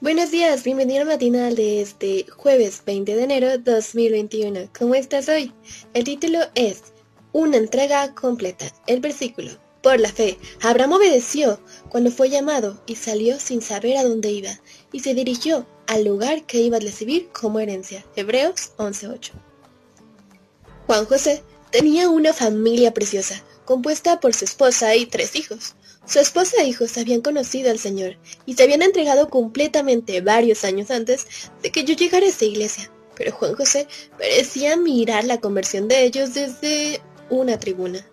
Buenos días, bienvenido al matinal de este jueves 20 de enero 2021. ¿Cómo estás hoy? El título es Una entrega completa. El versículo. Por la fe, Abraham obedeció cuando fue llamado y salió sin saber a dónde iba y se dirigió al lugar que iba a recibir como herencia. Hebreos 11.8. Juan José tenía una familia preciosa, compuesta por su esposa y tres hijos. Su esposa e hijos habían conocido al Señor y se habían entregado completamente varios años antes de que yo llegara a esa iglesia, pero Juan José parecía mirar la conversión de ellos desde una tribuna.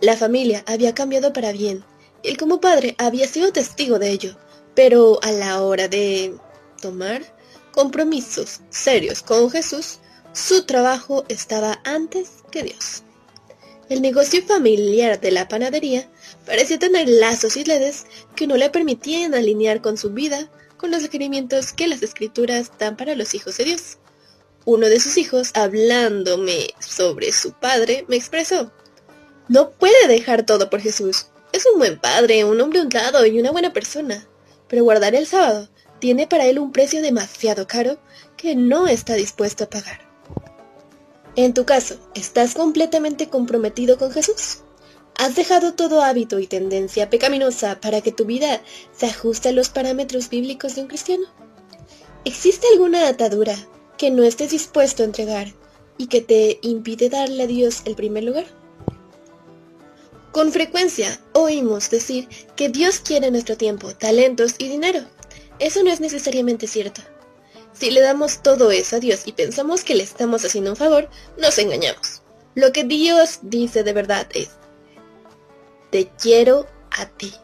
La familia había cambiado para bien, y él como padre había sido testigo de ello, pero a la hora de tomar compromisos serios con Jesús, su trabajo estaba antes que Dios. El negocio familiar de la panadería parecía tener lazos y redes que no le permitían alinear con su vida con los requerimientos que las escrituras dan para los hijos de Dios. Uno de sus hijos, hablándome sobre su padre, me expresó, no puede dejar todo por Jesús. Es un buen padre, un hombre honrado y una buena persona, pero guardar el sábado tiene para él un precio demasiado caro que no está dispuesto a pagar. En tu caso, ¿estás completamente comprometido con Jesús? ¿Has dejado todo hábito y tendencia pecaminosa para que tu vida se ajuste a los parámetros bíblicos de un cristiano? ¿Existe alguna atadura que no estés dispuesto a entregar y que te impide darle a Dios el primer lugar? Con frecuencia oímos decir que Dios quiere nuestro tiempo, talentos y dinero. Eso no es necesariamente cierto. Si le damos todo eso a Dios y pensamos que le estamos haciendo un favor, nos engañamos. Lo que Dios dice de verdad es, te quiero a ti.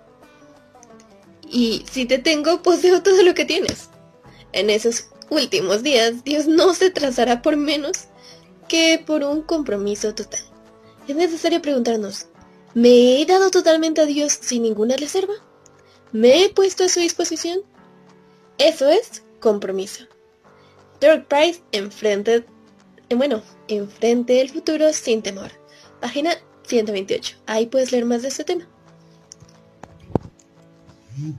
Y si te tengo, poseo todo lo que tienes. En esos últimos días, Dios no se trazará por menos que por un compromiso total. Es necesario preguntarnos, ¿me he dado totalmente a Dios sin ninguna reserva? ¿Me he puesto a su disposición? Eso es compromiso. Dirk Price enfrente, eh, bueno, enfrente el futuro sin temor. Página 128. Ahí puedes leer más de este tema.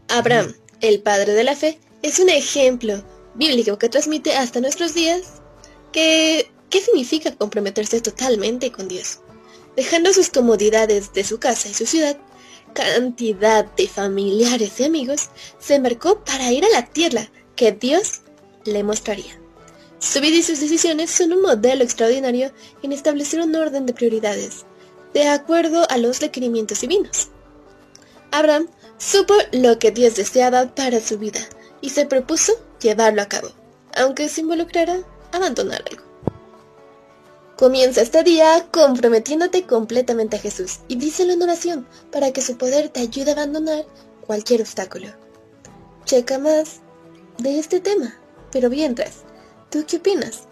Abraham, el padre de la fe, es un ejemplo bíblico que transmite hasta nuestros días que qué significa comprometerse totalmente con Dios. Dejando sus comodidades de su casa y su ciudad, cantidad de familiares y amigos se embarcó para ir a la tierra que Dios le mostraría. Su vida y sus decisiones son un modelo extraordinario en establecer un orden de prioridades, de acuerdo a los requerimientos divinos. Abraham supo lo que Dios deseaba para su vida y se propuso llevarlo a cabo, aunque se involucrara abandonar algo. Comienza este día comprometiéndote completamente a Jesús y díselo en oración para que su poder te ayude a abandonar cualquier obstáculo. Checa más de este tema, pero mientras, ¿Tú qué opinas?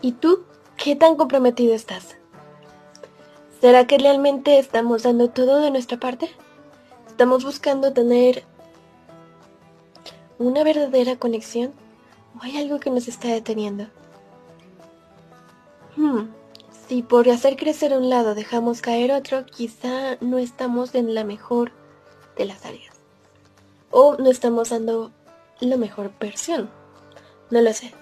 ¿Y tú qué tan comprometido estás? ¿Será que realmente estamos dando todo de nuestra parte? ¿Estamos buscando tener una verdadera conexión? ¿O hay algo que nos está deteniendo? Hmm, si por hacer crecer un lado dejamos caer otro, quizá no estamos en la mejor de las áreas. O no estamos dando la mejor versión. No lo sé.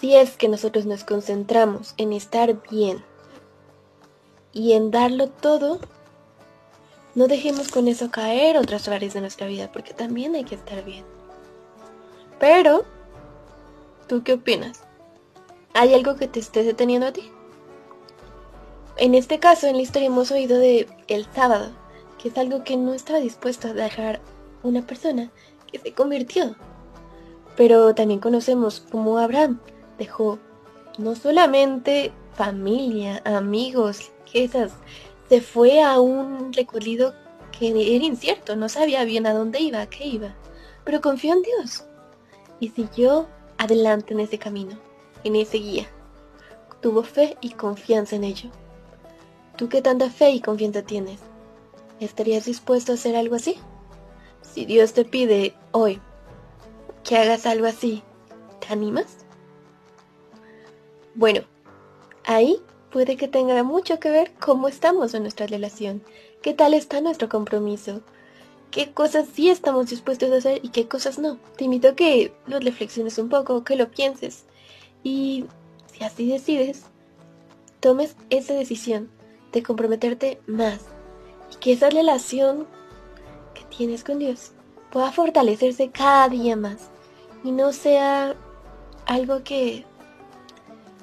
Si es que nosotros nos concentramos en estar bien y en darlo todo, no dejemos con eso caer otras áreas de nuestra vida, porque también hay que estar bien. Pero, ¿tú qué opinas? ¿Hay algo que te esté deteniendo a ti? En este caso, en la historia hemos oído de el sábado, que es algo que no estaba dispuesto a dejar una persona que se convirtió pero también conocemos cómo Abraham dejó no solamente familia, amigos, riquezas, se fue a un recorrido que era incierto, no sabía bien a dónde iba, a qué iba, pero confió en Dios y siguió adelante en ese camino, en ese guía. Tuvo fe y confianza en ello. ¿Tú qué tanta fe y confianza tienes? ¿Estarías dispuesto a hacer algo así? Si Dios te pide hoy que hagas algo así. ¿Te animas? Bueno, ahí puede que tenga mucho que ver cómo estamos en nuestra relación, qué tal está nuestro compromiso qué cosas sí estamos dispuestos a hacer y qué cosas no. Te invito a que lo reflexiones un poco, que lo pienses. Y si así decides, tomes esa decisión de comprometerte más y que esa relación que tienes con Dios pueda fortalecerse cada día más y no sea algo que,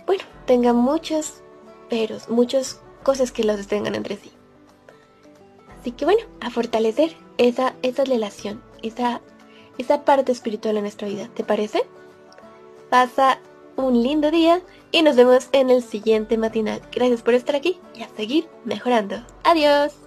bueno, tenga muchos peros, muchas cosas que los detengan entre sí. Así que bueno, a fortalecer esa, esa relación, esa, esa parte espiritual en nuestra vida. ¿Te parece? Pasa un lindo día y nos vemos en el siguiente matinal. Gracias por estar aquí y a seguir mejorando. Adiós.